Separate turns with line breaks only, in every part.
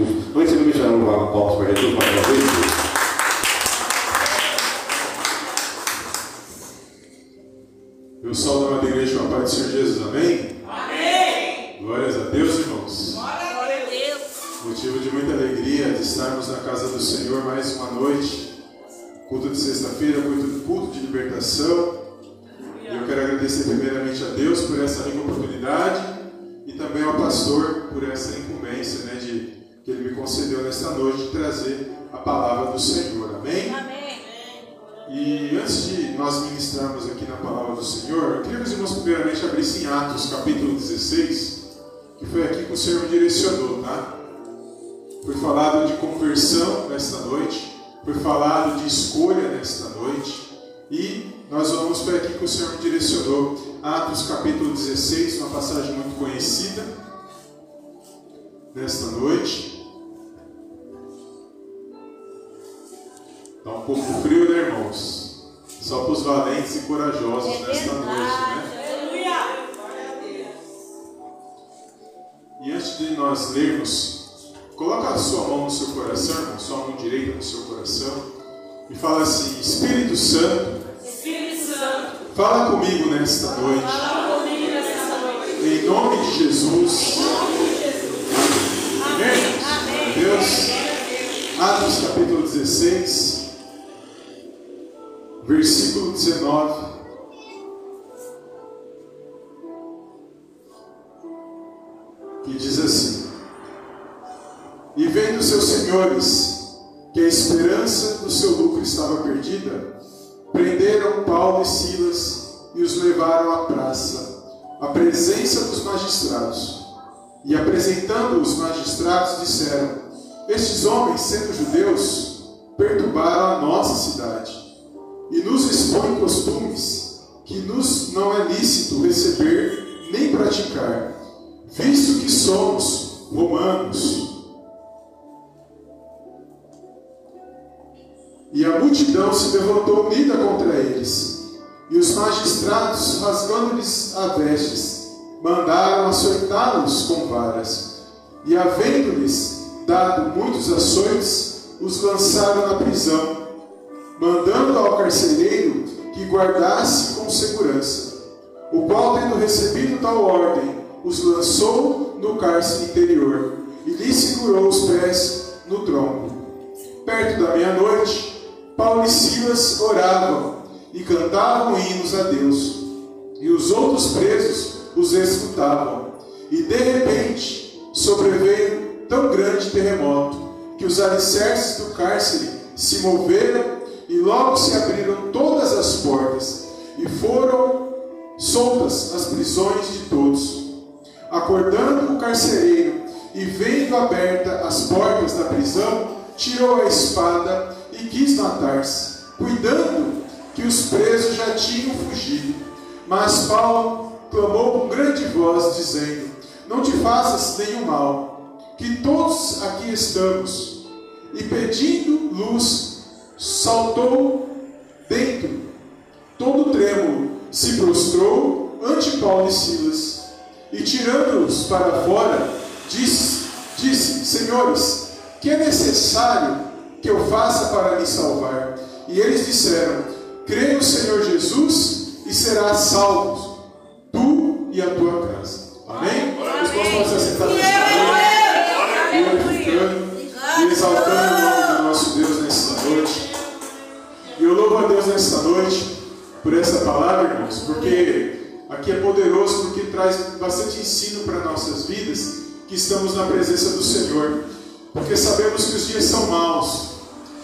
Antes de me chamar um palco para retorno mais uma vez.
Eu salvo a igreja com a paz do Senhor Jesus, amém?
Amém!
Glórias a Deus, irmãos.
Glória a Deus!
Motivo de muita alegria de estarmos na casa do Senhor mais uma noite. Culto de sexta-feira, culto, culto de libertação. E eu quero agradecer primeiramente a Deus por essa rica oportunidade e também ao pastor por essa incumbência né, de, que ele me concedeu nesta noite de trazer a palavra do Senhor. Amém?
Amém!
E antes de nós ministrarmos aqui na palavra do Senhor, eu queria que os irmãos primeiramente abrissem Atos, capítulo 16, que foi aqui que o Senhor me direcionou, tá? Foi falado de conversão nesta noite, foi falado de escolha nesta noite, e nós vamos, foi aqui que o Senhor me direcionou. Atos, capítulo 16, uma passagem muito conhecida nesta noite. Está um pouco frio, né, irmãos? Só para os valentes e corajosos nesta noite, né?
Aleluia! Glória a Deus!
E antes de nós lermos, coloca a sua mão no seu coração, irmão, sua mão direita no seu coração, e fala assim: Espírito Santo,
Espírito Santo,
fala comigo nesta noite,
fala comigo nessa noite.
em nome de Jesus.
Em nome de Jesus.
Deus. Atos capítulo 16, versículo 19. Que diz assim: E vendo seus senhores que a esperança do seu lucro estava perdida, prenderam Paulo e Silas e os levaram à praça, à presença dos magistrados. E apresentando os magistrados, disseram: Estes homens, sendo judeus, perturbaram a nossa cidade e nos expõem costumes que nos não é lícito receber nem praticar, visto que somos romanos. E a multidão se levantou unida contra eles, e os magistrados, rasgando-lhes as vestes, mandaram açoitá-los com varas, e havendo-lhes dado muitos açoites, os lançaram na prisão, mandando ao carcereiro que guardasse com segurança, o qual, tendo recebido tal ordem, os lançou no cárcere interior e lhe segurou os pés no tronco. Perto da meia-noite, Paulo e Silas oravam e cantavam hinos a Deus, e os outros presos os escutavam. E de repente sobreveio tão grande terremoto que os alicerces do cárcere se moveram e logo se abriram todas as portas e foram soltas as prisões de todos. Acordando o carcereiro e vendo aberta as portas da prisão, tirou a espada e quis matar-se, cuidando que os presos já tinham fugido. Mas Paulo clamou com grande voz, dizendo: Não te faças nenhum mal, que todos aqui estamos. E pedindo luz, saltou dentro, todo trêmulo, se prostrou ante Paulo e Silas, e tirando-os para fora, disse, disse: Senhores, que é necessário que eu faça para me salvar? E eles disseram: Crê no Senhor Jesus e serás salvo, tu e a tua casa. Amém? Os irmãos podem se assentar nesta noite, glorificando e exaltando o nome do nosso Deus nesta noite. E eu louvo a Deus nesta noite por essa palavra, irmãos, porque aqui é poderoso, porque traz bastante ensino para nossas vidas, que estamos na presença do Senhor. Porque sabemos que os dias são maus,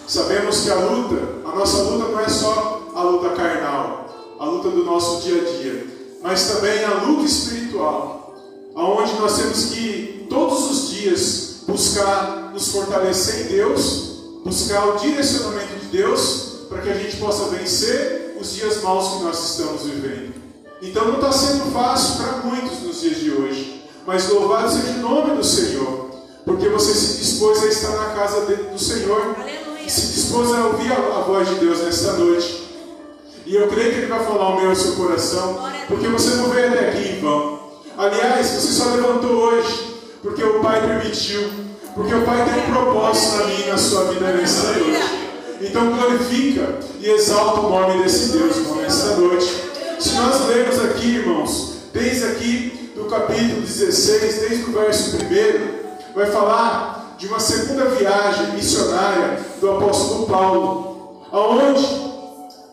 sabemos que a luta, a nossa luta não é só a luta carnal, a luta do nosso dia a dia, mas também a luta espiritual, aonde nós temos que todos os dias buscar nos fortalecer em Deus, buscar o direcionamento de Deus, para que a gente possa vencer os dias maus que nós estamos vivendo. Então não está sendo fácil para muitos nos dias de hoje, mas louvado seja o nome do Senhor, porque você se dispôs a estar na casa do Senhor,
Aleluia.
se dispôs a ouvir a, a voz de Deus nesta noite. E eu creio que Ele vai falar ao meu e ao seu coração, porque você não veio até aqui em vão. Aliás, você só levantou hoje, porque o Pai permitiu, porque o Pai tem um propósito na minha e na sua vida nesta noite. Então glorifica e exalta o nome desse Deus, irmão, nesta noite. Se nós lermos aqui, irmãos, desde aqui do capítulo 16, desde o verso 1, vai falar de uma segunda viagem missionária do apóstolo Paulo, aonde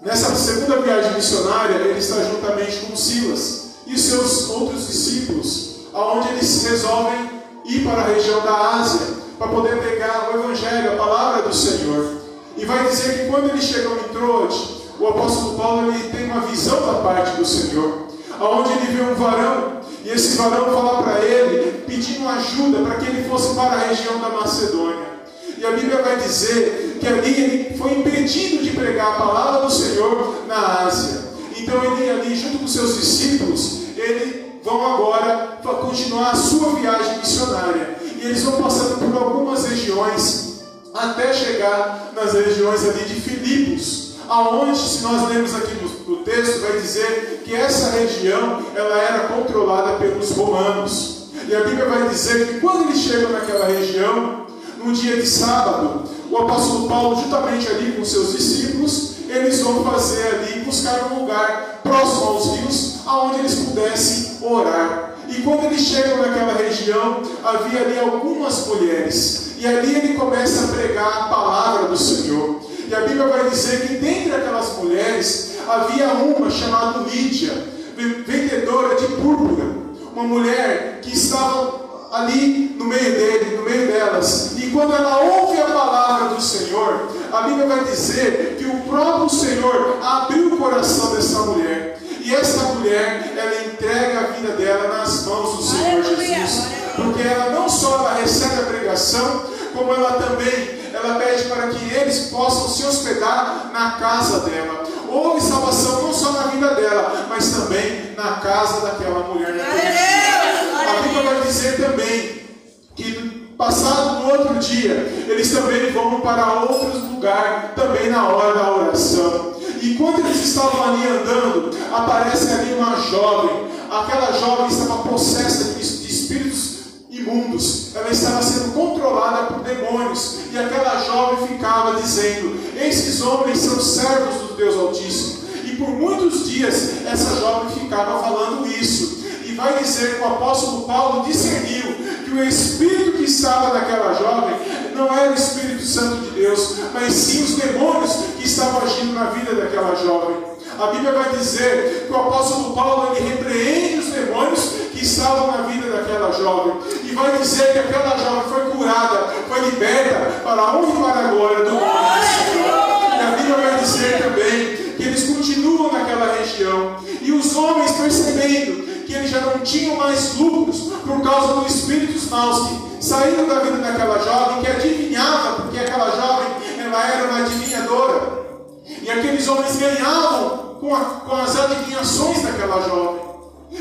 Nessa segunda viagem missionária, ele está juntamente com Silas e seus outros discípulos, aonde eles resolvem ir para a região da Ásia para poder pregar o Evangelho, a palavra do Senhor. E vai dizer que quando eles chegam em Troade, o apóstolo Paulo ele tem uma visão da parte do Senhor, aonde ele vê um varão e esse varão fala para ele pedindo ajuda para que ele fosse para a região da Macedônia. E a Bíblia vai dizer que ali ele foi impedido de pregar a palavra do Senhor na Ásia. Então ele ali, junto com seus discípulos, eles vão agora fa- continuar a sua viagem missionária. E eles vão passando por algumas regiões até chegar nas regiões ali de Filipos, aonde, se nós lemos aqui no, no texto, vai dizer que essa região ela era controlada pelos romanos. E a Bíblia vai dizer que quando eles chegam naquela região, no dia de sábado, o apóstolo Paulo, juntamente ali com seus discípulos, eles vão fazer ali, buscar um lugar aonde eles pudessem orar. E quando eles chegam naquela região, havia ali algumas mulheres. E ali ele começa a pregar a palavra do Senhor. E a Bíblia vai dizer que dentre aquelas mulheres havia uma chamada Lídia, vendedora de púrpura, uma mulher que estava ali no meio dele, no meio delas. E quando ela ouve a palavra do Senhor, a Bíblia vai dizer que o próprio Senhor abriu o coração dessa mulher. E essa mulher, ela entrega a vida dela nas mãos do Senhor. Jesus. Porque ela não só ela recebe a pregação, como ela também, ela pede para que eles possam se hospedar na casa dela. Houve salvação não só na vida dela, mas também na casa daquela mulher. A Bíblia vai dizer também que passado no outro dia, eles também vão para outros lugares, também na hora da oração. E quando eles estavam ali andando, aparece ali uma jovem. Aquela jovem estava possessa de espíritos imundos. Ela estava sendo controlada por demônios. E aquela jovem ficava dizendo: Esses homens são servos do Deus Altíssimo. E por muitos dias essa jovem ficava falando isso. E vai dizer que o apóstolo Paulo discerniu que o espírito que estava naquela jovem não era o Espírito Santo de Deus, mas sim os demônios que estavam agindo na vida daquela jovem. A Bíblia vai dizer que o apóstolo Paulo ele repreende os demônios que estavam na vida daquela jovem. E vai dizer que aquela jovem foi curada, foi liberta para a honra e para glória do nome. E a Bíblia vai dizer também que eles continuam naquela região. E os homens percebendo que eles já não tinham mais lucros por causa dos espíritos maus que saíram da vida daquela jovem, que adivinhava, porque aquela jovem ela era uma adivinhadora. E aqueles homens ganhavam com, a- com as adivinhações daquela jovem.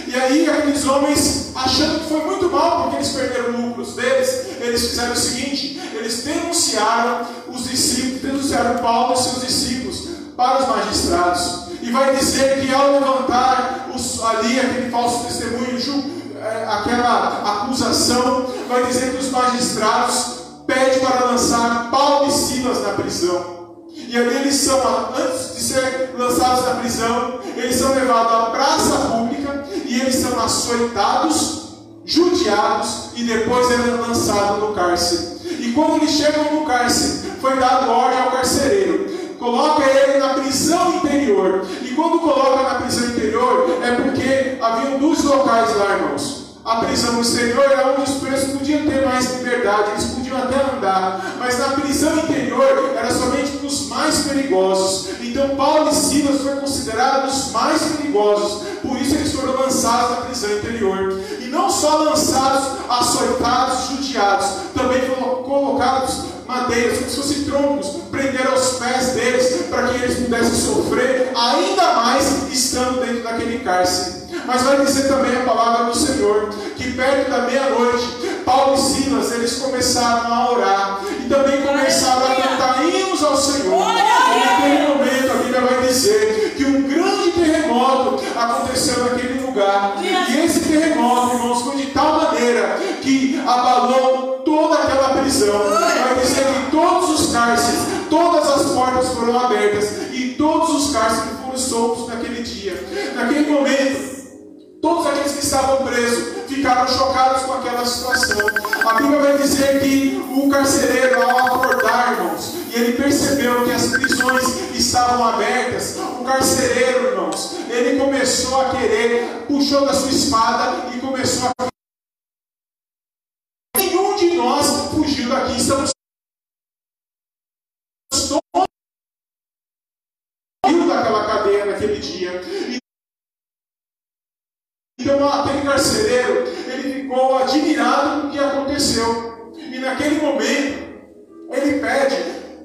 E aí aqueles homens, achando que foi muito mal porque eles perderam lucros deles, eles fizeram o seguinte, eles denunciaram os discípulos, denunciaram Paulo e seus discípulos para os magistrados. E vai dizer que ao levantar os- ali aquele falso testemunho, eh, aquela acusação, vai dizer que os magistrados pedem para lançar Paulo e Silas na prisão. E ali eles são, antes de ser lançados na prisão, eles são levados à praça pública e eles são açoitados, judiados e depois ele é lançado no cárcere. E quando eles chegam no cárcere, foi dado ordem ao carcereiro. Coloca ele na prisão interior. E quando coloca na prisão interior, é porque haviam dois locais lá, irmãos. A prisão exterior era onde os presos podiam ter mais liberdade, eles podiam até andar, mas na prisão interior era somente para os mais perigosos. Então Paulo e Silas foram considerados os mais perigosos, por isso eles foram lançados na prisão interior. E não só lançados, açoitados, judiados, também foram colocados madeiras, como se fossem troncos, prenderam aos pés deles, para que eles pudessem sofrer ainda mais estando dentro daquele cárcere. Mas vai dizer também a palavra do Senhor, que perto da meia-noite, Paulo e Silas, eles começaram a soltos naquele dia. Naquele momento, Todos aqueles que estavam presos ficaram chocados com aquela situação. A Bíblia vai dizer que o carcereiro, ao acordar, irmãos, e ele percebeu que as prisões estavam abertas, o carcereiro, irmãos, ele começou a querer, puxou da sua espada e começou a. Então aquele carcereiro, ele ficou admirado com o que aconteceu. E naquele momento, ele pede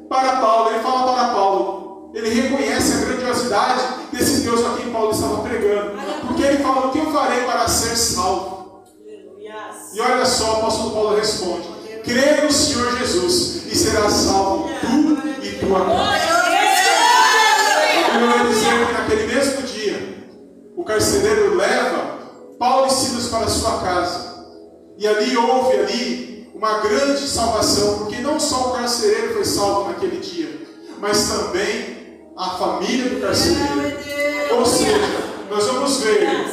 para Paulo, ele fala para Paulo, ele reconhece a grandiosidade desse Deus a quem Paulo estava pregando. Porque ele fala, o que eu farei para ser salvo? E olha só, o apóstolo Paulo responde, crê no Senhor Jesus e serás salvo tu e tua casa. Ele vai dizer que naquele mesmo dia, o carcereiro leva Paulo e Silas para sua casa. E ali houve ali uma grande salvação, porque não só o carcereiro foi salvo naquele dia, mas também a família do carcereiro. Ou seja, nós vamos ver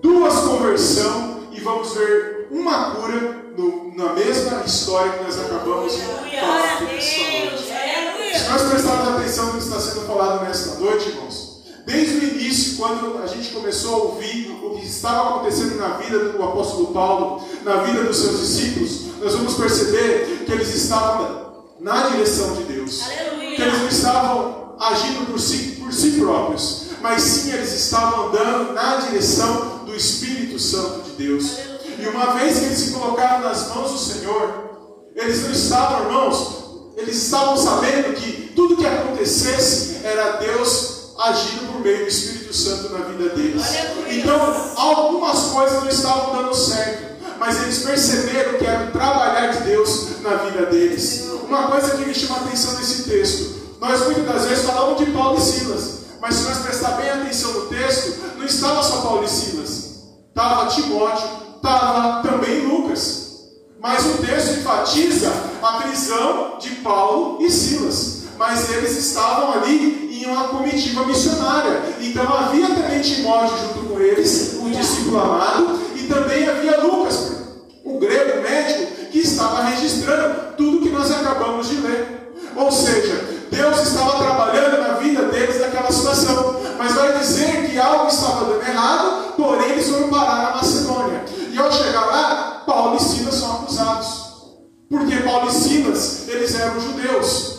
duas conversões e vamos ver uma cura no, na mesma história que nós acabamos de falar. Se nós prestarmos atenção no que está sendo falado nesta noite, irmãos, Desde o início, quando a gente começou a ouvir o que estava acontecendo na vida do apóstolo Paulo, na vida dos seus discípulos, nós vamos perceber que eles estavam na direção de Deus. Aleluia. Que eles não estavam agindo por si, por si próprios, mas sim eles estavam andando na direção do Espírito Santo de Deus. E uma vez que eles se colocaram nas mãos do Senhor, eles não estavam, irmãos, eles estavam sabendo que tudo que acontecesse era Deus agindo por meio do Espírito Santo na vida deles. Então, algumas coisas não estavam dando certo, mas eles perceberam que era o trabalhar de Deus na vida deles. Uma coisa que me chama a atenção nesse texto, nós muitas das vezes falamos de Paulo e Silas, mas se nós prestar bem atenção no texto, não estava só Paulo e Silas, estava Timóteo, estava também Lucas. Mas o texto enfatiza a prisão de Paulo e Silas. Mas eles estavam ali em uma comitiva missionária. Então havia também Timóteo junto com eles, o discípulo amado, e também havia Lucas, o grego médico, que estava registrando tudo que nós acabamos de ler. Ou seja, Deus estava trabalhando na vida deles naquela situação, mas vai dizer que algo estava dando errado, porém eles foram parar na Macedônia. E ao chegar lá, Paulo e Silas são acusados. Porque Paulo e Silas, eles eram judeus.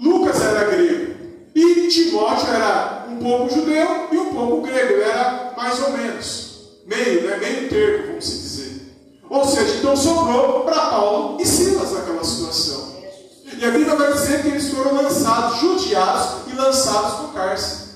Lucas era grego. E Timóteo era um pouco judeu e um pouco grego, ele era mais ou menos, meio, né? meio termo, vamos dizer. Ou seja, então sobrou para Paulo e Silas naquela situação. E a Bíblia vai dizer que eles foram lançados, judiados e lançados no cárcere.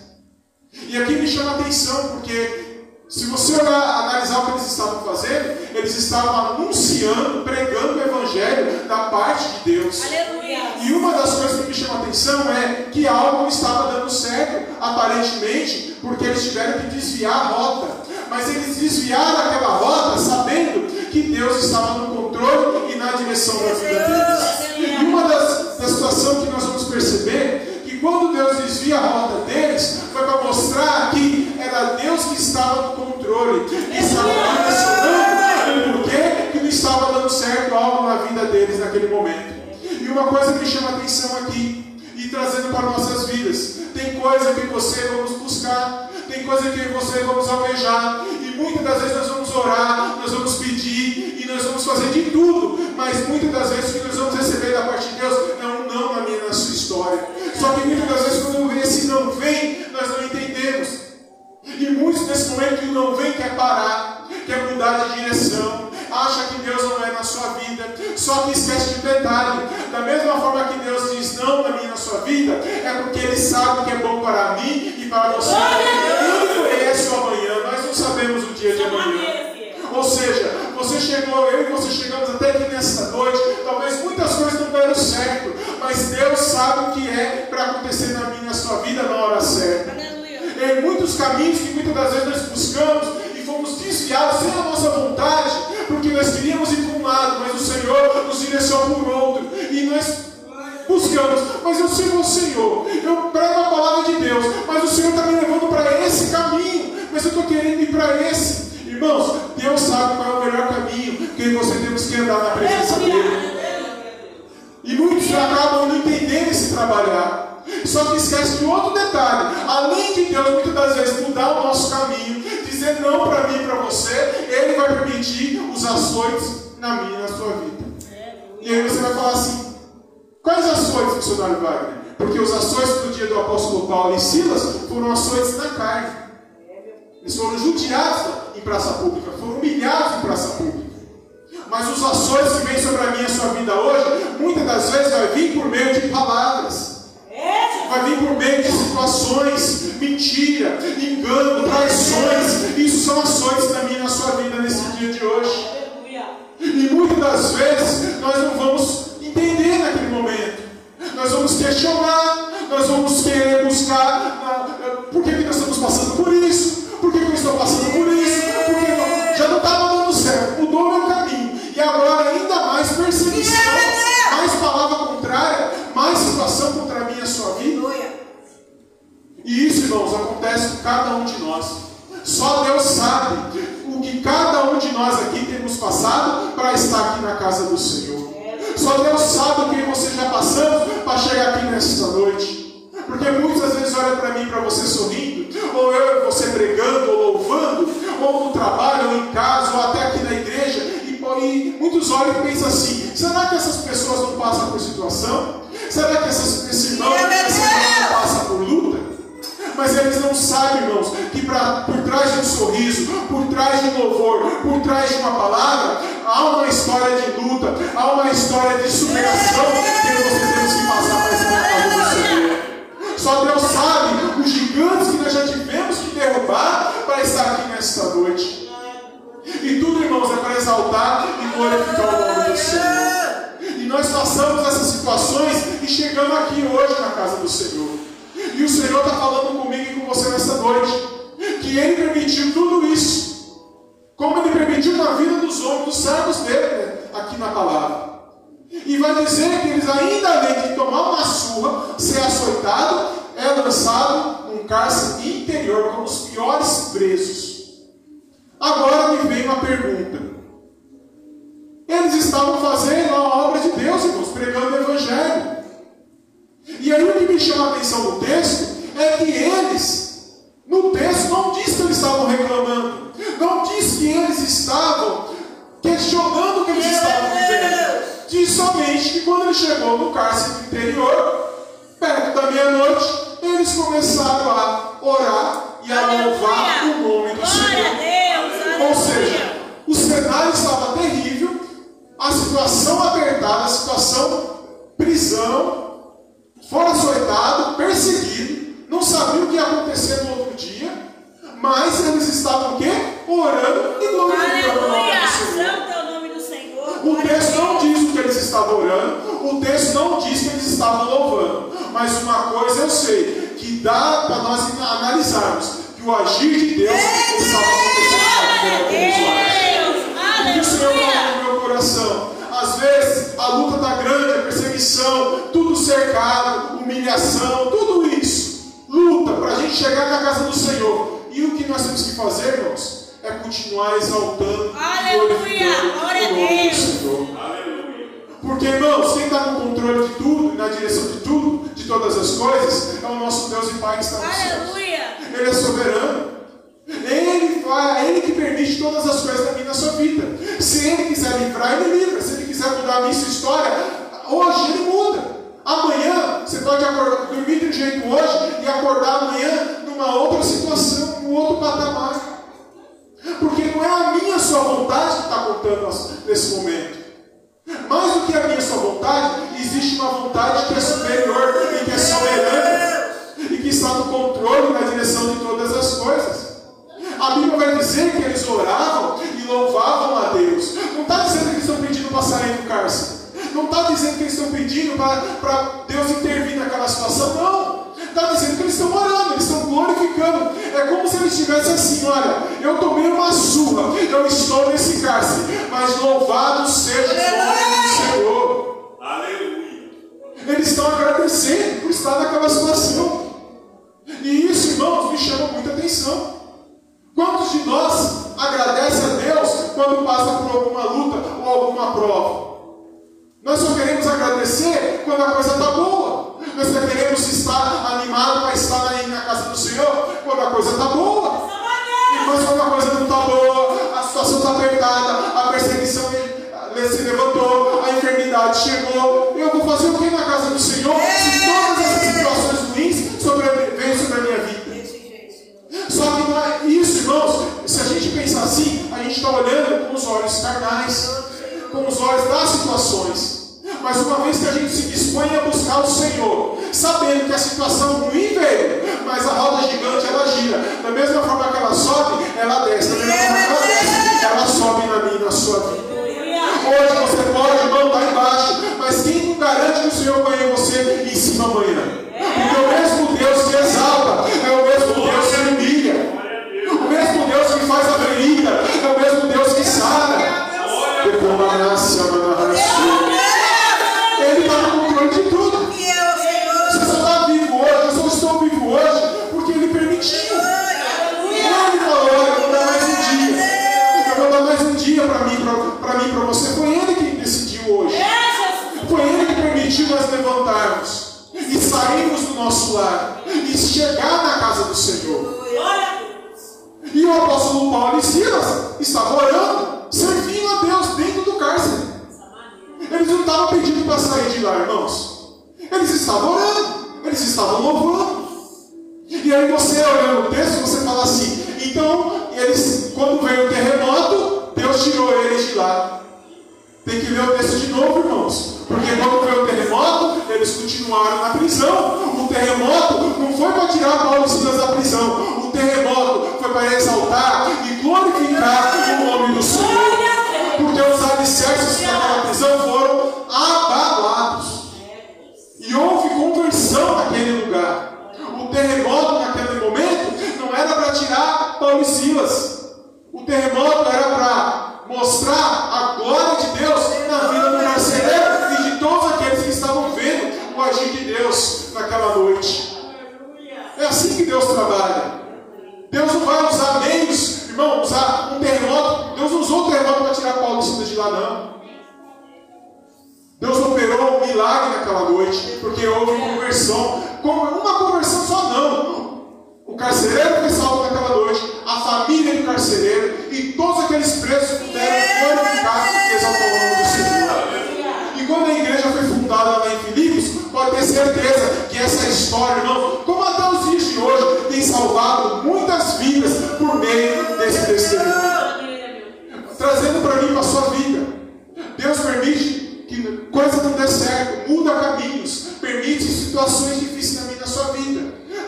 E aqui me chama a atenção, porque se você olhar, analisar o que eles estavam fazendo, eles estavam anunciando, pregando o Evangelho da parte de Deus. Aleluia. E uma das coisas que me chama a atenção é que algo estava dando certo, aparentemente, porque eles tiveram que desviar a rota. Mas eles desviaram aquela rota sabendo que Deus estava no controle e na direção da vida deles. E uma das, das situações que nós vamos perceber que quando Deus desvia a rota deles, foi para mostrar que era Deus que estava no controle, que estava direcionando o que não estava dando certo algo na vida deles naquele momento uma coisa que chama atenção aqui e trazendo para nossas vidas. Tem coisa que você vamos buscar, tem coisa que você vamos almejar, e muitas das vezes nós vamos orar, nós vamos pedir e nós vamos fazer de tudo, mas muitas das vezes o que nós muitas vezes Os açoites na minha e na sua vida. E aí você vai falar assim: quais açoites, missionário Wagner? Porque os açoites do dia do apóstolo Paulo e Silas foram açoites na carne. Eles foram judiados em praça pública, foram humilhados em praça pública. Mas os ações que vêm sobre a minha e a sua vida hoje, muitas das vezes vai vir por meio de palavras. Vai vir por meio de situações, mentira, engano, traições. Isso são ações minha e na sua vida nesse dia de hoje. E muitas das vezes nós não vamos entender naquele momento. Nós vamos questionar, nós vamos querer buscar por que, que nós estamos passando por isso, por que, que eu estou passando por isso, E isso, irmãos, acontece com cada um de nós. Só Deus sabe o que cada um de nós aqui temos passado para estar aqui na casa do Senhor. Só Deus sabe o que você já passamos para chegar aqui nesta noite. Porque muitas vezes olha para mim, para você sorrindo, ou eu e você pregando, ou louvando, ou no trabalho, ou em casa, ou até aqui na igreja, e, e muitos olham e pensam assim: será que essas pessoas não passam por situação? Será que essas, esse irmão, esse irmão não passa por luta? Mas eles não sabem, irmãos, que pra, por trás de um sorriso, por trás de um louvor, por trás de uma palavra, há uma história de luta, há uma história de superação que você temos que passar para casa do Senhor. Só Deus sabe os gigantes que nós já tivemos que derrubar para estar aqui nesta noite. E tudo, irmãos, é para exaltar e glorificar o nome do Senhor. E nós passamos essas situações e chegamos aqui hoje na casa do Senhor. E o Senhor está falando comigo e com você nessa noite. Que Ele permitiu tudo isso. Como Ele permitiu na vida dos homens, dos servos dele, né? aqui na palavra. E vai dizer que eles ainda além de tomar uma surra, ser açoitado, é lançado num cárcere interior como os piores presos. Agora me vem uma pergunta. Eles estavam fazendo a obra de Deus, irmãos, pregando o Evangelho. E aí o que me chama a atenção no texto é que eles, no texto, não diz que eles estavam reclamando, não diz que eles estavam questionando o que eles estavam vivendo. Diz somente que quando ele chegou no cárcere interior, perto da meia-noite, eles começaram a orar e a louvar o nome do Senhor. Ou seja, o cenário estava terrível, a situação apertada, a situação prisão, foram açoitados, perseguidos, não sabiam o que ia acontecer no outro dia, mas eles estavam o quê? Orando e glorificando o nome do Senhor.
Santo é o.
O texto não diz o que eles estavam orando, o texto não diz que eles estavam louvando, mas uma coisa eu sei, que dá para nós analisarmos que o agir de Deus estava acontecendo na vida homens. E o Senhor falou no meu coração. Vezes a luta está grande, a perseguição, tudo cercado, humilhação, tudo isso. Luta para a gente chegar na casa do Senhor. E o que nós temos que fazer, irmãos? É continuar exaltando glorificando
Glória a
o nome do
Deus.
Senhor. Porque, irmãos, quem está no controle de tudo, na direção de tudo, de todas as coisas, é o nosso Deus e Pai que está no céu.
Aleluia.
Ele é soberano. Ele faz, ele que permite todas as coisas da minha na sua vida. Se ele quiser livrar, ele livra. Se ele quiser mudar a minha história, hoje ele muda. Amanhã você pode acordar, dormir de um jeito hoje e acordar amanhã numa outra situação, num outro patamar. Porque não é a minha sua vontade que está contando nesse momento. Mais do que a minha sua vontade existe uma vontade que é superior e que é soberana e que está no controle e na direção de todas as coisas. A Bíblia vai dizer que eles oravam e louvavam a Deus. Não está dizendo que eles estão pedindo para sair do cárcere. Não está dizendo que eles estão pedindo para Deus intervir naquela situação. Não. Está dizendo que eles estão orando, eles estão glorificando. É como se eles estivessem assim: olha, eu tomei uma surra, quando a coisa está boa. Nós queremos estar animados para estar aí na casa do Senhor quando a coisa está boa. Mas quando a coisa não está boa, a situação está apertada, a perseguição se levantou, a enfermidade chegou. Eu vou fazer o que na casa do Senhor se todas essas situações ruins sobrevêm sobre a minha vida? Só que não é isso, irmãos. Se a gente pensar assim, a gente está olhando com os olhos carnais, com os olhos das situações. Mas uma vez que a gente se dispõe a buscar o Senhor, sabendo que a situação ruim veio, mas a roda gigante ela gira. Da mesma forma que ela sobe, ela desce. Da mesma forma que ela desce, ela sobe na minha na sua vida. Hoje você pode, irmão, estar embaixo, mas quem não garante que o Senhor ganhe você em cima amanhã? Nosso lar e chegar na casa do Senhor. E o apóstolo Paulo e Silas estavam orando, servindo a Deus dentro do cárcere. Eles não estavam pedindo para sair de lá, irmãos. Eles estavam orando, eles estavam louvando. E aí você olhando o texto, você fala assim, então, eles, quando veio o terremoto, Deus tirou eles de lá. Tem que ler o texto de novo, irmãos. Porque quando veio o terremoto, eles continuaram na prisão. O terremoto não foi para tirar Paulo e Silas da prisão. O terremoto foi para exaltar e glorificar o nome do Senhor.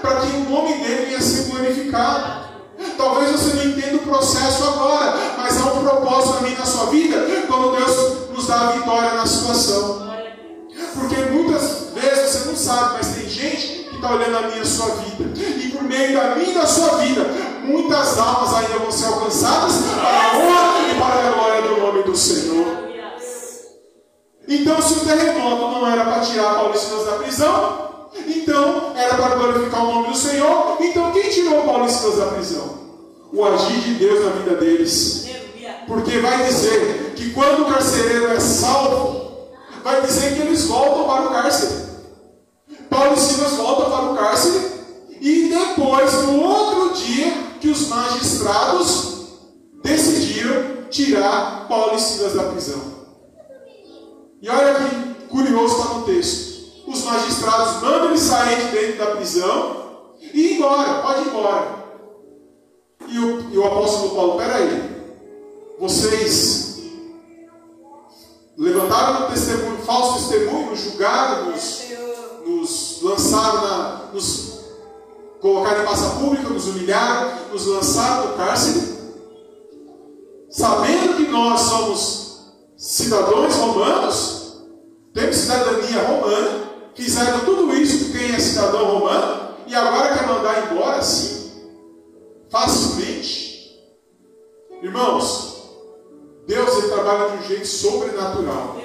Para que o nome dele venha ser glorificado. Talvez você não entenda o processo agora, mas há um propósito minha na sua vida quando Deus nos dá a vitória na situação. Porque muitas vezes você não sabe, mas tem gente que está olhando a minha a sua vida. E por meio da minha e da sua vida, muitas almas ainda vão ser alcançadas para a honra e para a glória do nome do Senhor. Então, se o terremoto não era para tirar Paulo e Silas da prisão, então era para glorificar o nome do Senhor. Então, quem tirou Paulo e Silas da prisão? O agir de Deus na vida deles. Porque vai dizer que quando o carcereiro é salvo, vai dizer que eles voltam para o cárcere. Paulo e Silas voltam para o cárcere. E depois, no outro dia, que os magistrados decidiram tirar Paulo e Silas da prisão. E olha que curioso está no texto. Os magistrados mandam ele sair de dentro da prisão e ir embora, pode ir embora. E o, e o apóstolo Paulo, peraí, vocês levantaram um testemunho, falso testemunho, julgaram, nos, nos lançaram na. nos colocaram em massa pública, nos humilharam, nos lançaram no cárcere, sabendo que nós somos cidadãos romanos, temos cidadania romana, fizeram tudo isso com quem é cidadão romano, e agora quer mandar embora assim, facilmente. Irmãos, Deus ele trabalha de um jeito sobrenatural.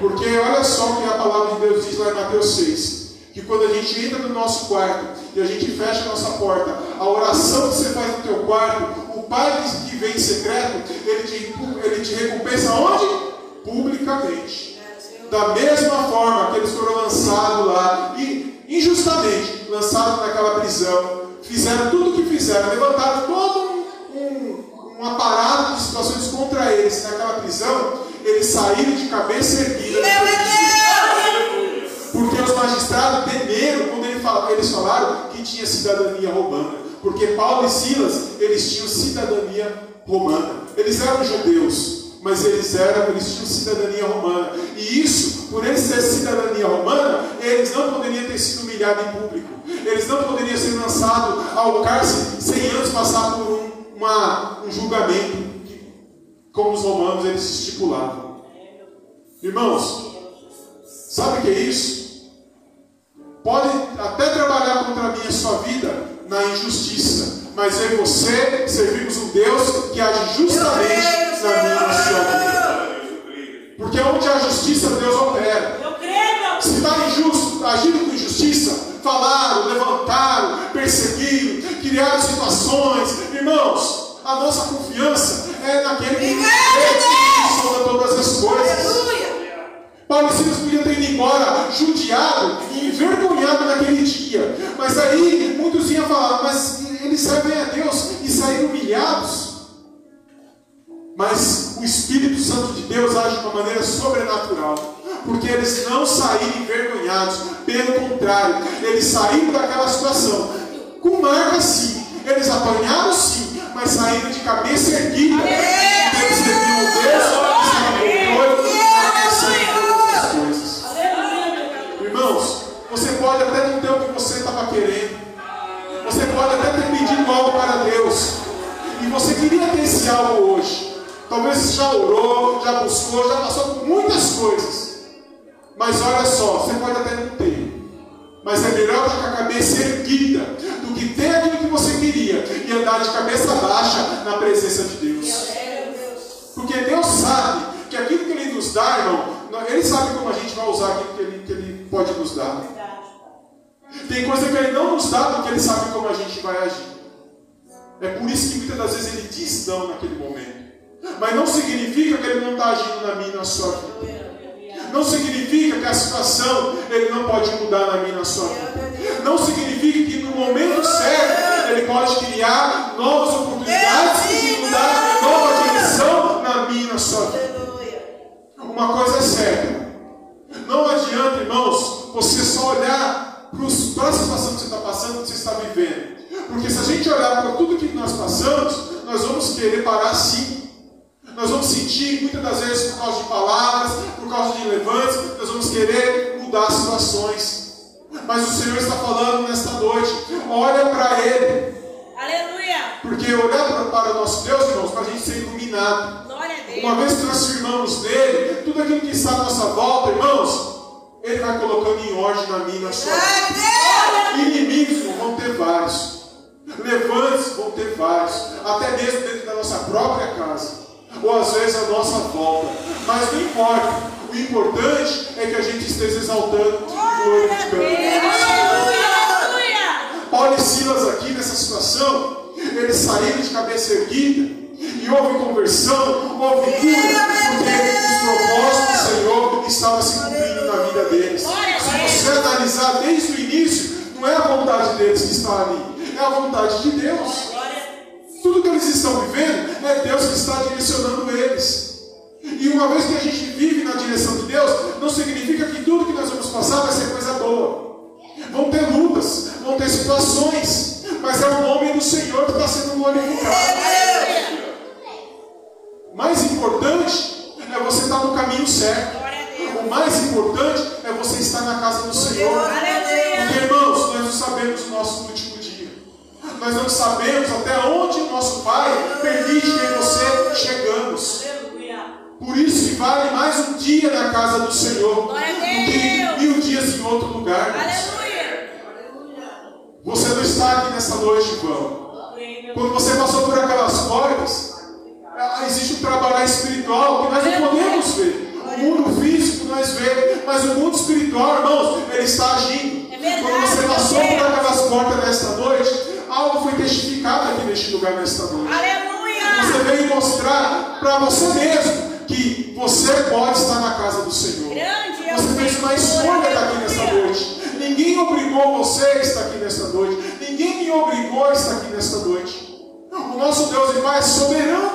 Porque olha só o que a palavra de Deus diz lá em Mateus 6. Que quando a gente entra no nosso quarto e a gente fecha a nossa porta, a oração que você faz no teu quarto, o Pai que- que vem em secreto, ele te, ele te recompensa onde? Publicamente. Da mesma forma que eles foram lançados lá, e injustamente lançados naquela prisão, fizeram tudo o que fizeram, levantaram todo um, um, um aparato de situações contra eles naquela prisão, eles saíram de cabeça erguida. Porque os magistrados temeram quando eles falaram que tinha cidadania romana. Porque Paulo e Silas, eles tinham cidadania romana. Eles eram judeus, mas eles eram, eles tinham cidadania romana. E isso, por eles terem cidadania romana, eles não poderiam ter sido humilhados em público. Eles não poderiam ser lançados ao cárcere sem antes passar por um, uma- um julgamento, que, como os romanos eles estipulavam. Irmãos, sabe o que é isso? Pode até trabalhar contra mim a sua vida na injustiça, mas eu e você servimos um Deus que age justamente na minha vida. Porque onde há justiça, Deus opera. Se está injusto, agindo com injustiça, falaram, levantaram, perseguiram, criaram situações. Irmãos, a nossa confiança é naquele que fez sobre todas as coisas. Paulo podiam ter ido embora judiado e envergonhado naquele dia. Mas aí muitos iam falar, mas eles servem a Deus e saíram humilhados. Mas o Espírito Santo de Deus age de uma maneira sobrenatural. Porque eles não saíram envergonhados, pelo contrário, eles saíram daquela situação com marca sim, eles apanharam sim, mas saíram de cabeça erguida. Pode até não ter o que você estava querendo. Você pode até ter pedido algo para Deus. E você queria ter esse algo hoje. Talvez você já orou, já buscou, já passou por muitas coisas. Mas olha só, você pode até não ter. Mas é melhor estar com a cabeça erguida do que ter aquilo que você queria e andar de cabeça baixa na presença de Deus. Porque Deus sabe que aquilo que Ele nos dá, irmão, Ele sabe como a gente vai usar aquilo que Ele, que ele pode nos dar. Tem coisa que Ele não nos dá porque Ele sabe como a gente vai agir. É por isso que muitas das vezes Ele diz não naquele momento. Mas não significa que Ele não está agindo na minha e na sua vida. Não significa que a situação Ele não pode mudar na minha e na sua vida. Não significa que no momento certo Ele pode criar novas oportunidades e mudar nova direção na minha e na sua vida. Uma coisa é certa. Não adianta, irmãos, você só olhar para a situação que você está passando, que você está vivendo. Porque se a gente olhar para tudo que nós passamos, nós vamos querer parar sim. Nós vamos sentir, muitas das vezes, por causa de palavras, por causa de levantes, nós vamos querer mudar situações. Mas o Senhor está falando nesta noite. Olha para Ele.
Aleluia.
Porque olhar para, para o nosso Deus, irmãos, para a gente ser iluminado.
Glória a Deus.
Uma vez que nós firmamos nele, tudo aquilo que está à nossa volta, irmãos, Ele vai colocando em ordem na minha na sua vida. Inimigos vão ter vários. Levantes vão ter vários. Até mesmo dentro da nossa própria casa. Ou às vezes à nossa volta. Mas não importa. O importante é que a gente esteja exaltando e glorificando.
Aleluia.
E Silas aqui nessa situação, eles saíram de cabeça erguida e houve conversão, houve cura, porque os propósitos do Senhor estavam se desde o início, não é a vontade deles que está ali, é a vontade de Deus. Tudo que eles estão vivendo é Deus que está direcionando eles. E uma vez que a gente vive na direção de Deus, não significa que tudo que nós vamos passar vai ser coisa boa. Vão ter lutas, vão ter situações, mas é o nome do Senhor que está sendo glorificado. Mais importante é você estar no caminho certo. O mais importante é você estar na casa do Senhor. Porque, irmãos, nós não sabemos o nosso último dia. Nós não sabemos até onde nosso Pai permite que você chegamos. Por isso que vale mais um dia na casa do Senhor do que mil dias em outro lugar. Você não está aqui nessa noite vão. Quando você passou por aquelas portas, ah, existe um trabalhar espiritual que nós não podemos ver. O mundo físico nós vemos, mas o mundo espiritual, irmãos, ele está agindo.
É verdade,
Quando você passou por aquelas portas nesta noite, algo foi testificado aqui neste lugar nesta noite. Você
Aleluia.
veio mostrar para você mesmo que você pode estar na casa do Senhor.
Grande é
Você fez uma escolha aqui nesta noite. Ninguém obrigou você a estar aqui nesta noite. Ninguém me obrigou a estar aqui nesta noite. O nosso Deus ele vai soberano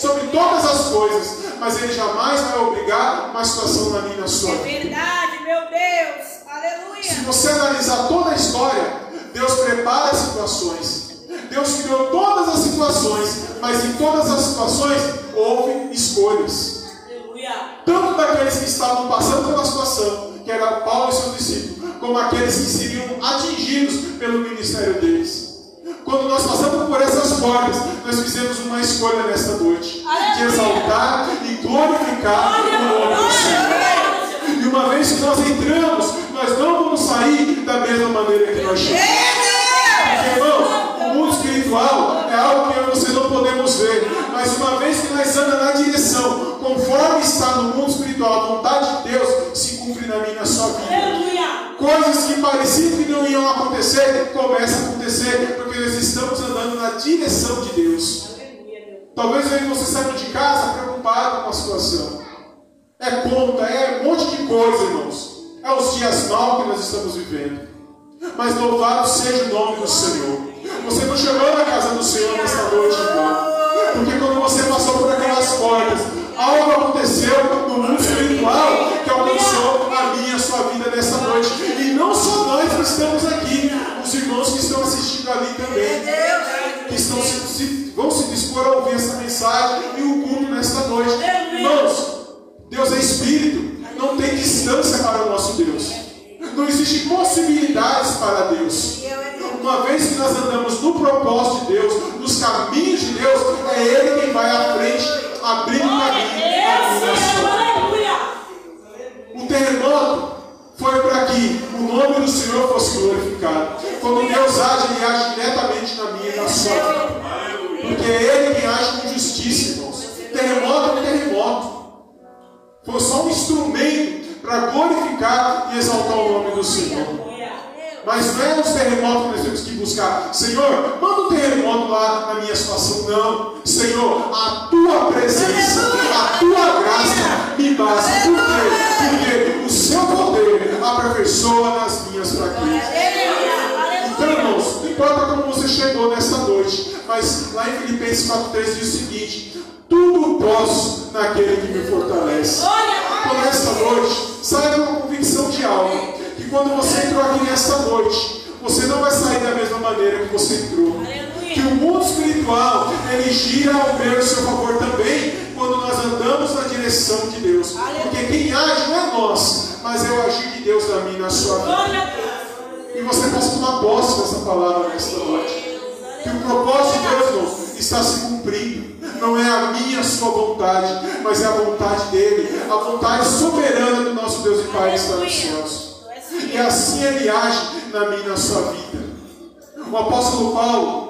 sobre todas as coisas, mas ele jamais vai obrigar uma situação na minha e na sua
É verdade, meu Deus.
Se
Aleluia.
você analisar toda a história, Deus prepara situações. Deus criou todas as situações, mas em todas as situações houve escolhas.
Aleluia.
Tanto daqueles que estavam passando pela situação, que era Paulo e seus discípulos, como aqueles que seriam atingidos pelo ministério deles. Quando nós passamos por essas portas, nós fizemos uma escolha nesta noite de exaltar e glorificar o nome do Senhor. E uma vez que nós entramos, nós não vamos sair da mesma maneira que nós chegamos. Porque, irmão, o mundo espiritual é algo que você não podemos ver. Mas uma vez que nós andamos na direção, conforme está no mundo espiritual, a vontade de Deus se cumpre na minha sua vida. Coisas que pareciam que não iam acontecer, começam a acontecer, porque nós estamos andando na direção de Deus. Talvez você saiu de casa preocupado com a situação. É conta, é um monte de coisa, irmãos. É os dias maus que nós estamos vivendo. Mas louvado seja o nome do Senhor. Você não chegou na casa do Senhor nesta noite, então. Porque quando você passou por aquelas portas, algo aconteceu no mundo espiritual que alcançou a minha sua vida que estamos aqui, os irmãos que estão assistindo ali também que estão se, se- vão se dispor a ouvir essa mensagem e o culto nesta noite. Irmãos, Deus é Espírito, não tem distância para o nosso Deus. Não existe possibilidades para Deus. Uma vez que nós andamos no propósito de Deus, nos caminhos de Deus, é Ele quem vai à frente, abrindo caminho nação.
Aleluia.
O terremoto foi para que o nome do Senhor fosse glorificado. Quando Deus age, Ele age diretamente na minha e na sua vida. Porque é Ele quem age com justiça, irmãos. Terremoto é um terremoto. Foi só um instrumento para glorificar e exaltar o nome do Senhor. Mas não é os terremotos que nós temos que buscar. Senhor, manda um terremoto lá na minha situação. Não. Senhor, a tua presença, a tua graça me basta. Por quê? Aperfeiçoa nas minhas fraquezas. Então, irmãos, não importa como você chegou nesta noite, mas lá em Filipenses 4,3 diz o seguinte: Tudo posso naquele que me fortalece. Então, nesta noite, saia com uma convicção de alma: que quando você entrou aqui nesta noite, você não vai sair da mesma maneira que você entrou. Que o mundo espiritual ele gira ao meu seu favor também quando nós andamos na direção de Deus. Porque quem age não é nós, mas é o agir de Deus na minha e na sua vida. E você possa tomar posse dessa palavra nesta noite. Que o propósito de Deus, irmão, está se cumprindo. Não é a minha, a sua vontade, mas é a vontade dele. A vontade soberana do nosso Deus e Pai que está nos céus. E assim ele age na minha e na sua vida. O apóstolo Paulo,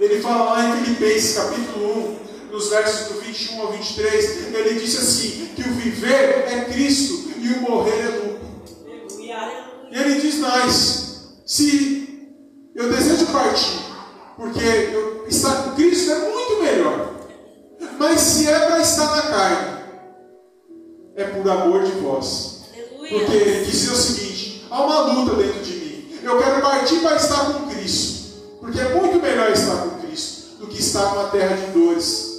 ele fala lá em Filipenses capítulo 1, nos versos do 21 ao 23, ele disse assim: que o viver é Cristo e o morrer é lucro. E ele diz mais: se eu desejo partir, porque eu, estar com Cristo é muito melhor, mas se é para estar na carne, é por amor de vós. Porque ele dizia o seguinte: há uma luta dentro de mim. Eu quero partir para estar com Cristo, porque é muito melhor estar com Cristo do que estar numa terra de dores.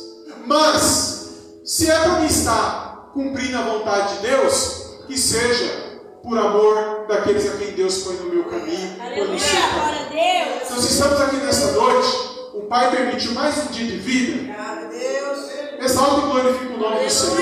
Mas, se é para mim estar cumprindo a vontade de Deus, que seja por amor daqueles a quem Deus põe no meu caminho, põe no seu caminho.
Glória a Deus.
Então, se estamos aqui nesta noite, o Pai permitiu mais um dia de vida, Exalta e glorifica o nome do Senhor.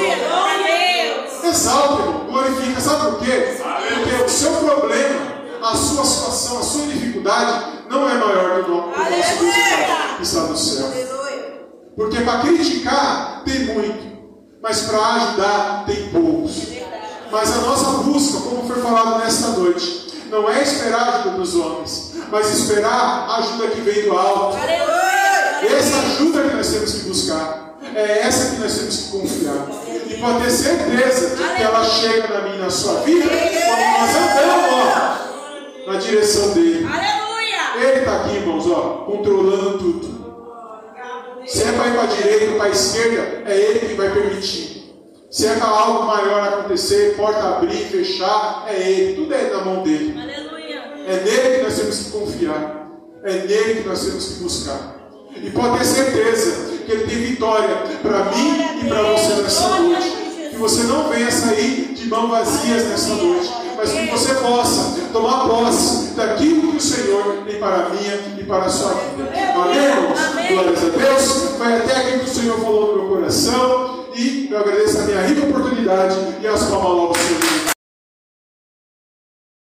Exalta, glorifica. Sabe por quê? Porque o seu problema, a sua situação, a sua dificuldade não é maior do nosso Deus que está no céu.
Aleluia.
Porque para criticar tem muito, mas para ajudar tem poucos. Mas a nossa busca, como foi falado nesta noite, não é esperar a ajuda dos homens, mas esperar a ajuda que vem do alto.
Aleluia.
Essa ajuda que nós temos que buscar. É essa que nós temos que confiar. E pode ter certeza que ela chega na minha na sua vida quando nós andamos ó, na direção dele.
Aleluia.
Ele está aqui, irmãos, ó, controlando tudo. Se é para ir para a direita ou para a esquerda, é ele que vai permitir. Se é para algo maior acontecer, porta abrir, fechar, é ele. Tudo é na mão dele.
Aleluia.
É nele que nós temos que confiar. É nele que nós temos que buscar. E pode ter certeza que ele tem vitória para mim e para você nessa noite. Que você não venha sair de mãos vazias nessa noite, mas que você possa tomar posse daquilo que o Senhor tem para a minha e para a sua vida. Amém? Glórias a Deus. Vai até aquilo que o Senhor falou no meu coração. E eu agradeço a minha rica oportunidade e as palmas do Senhor.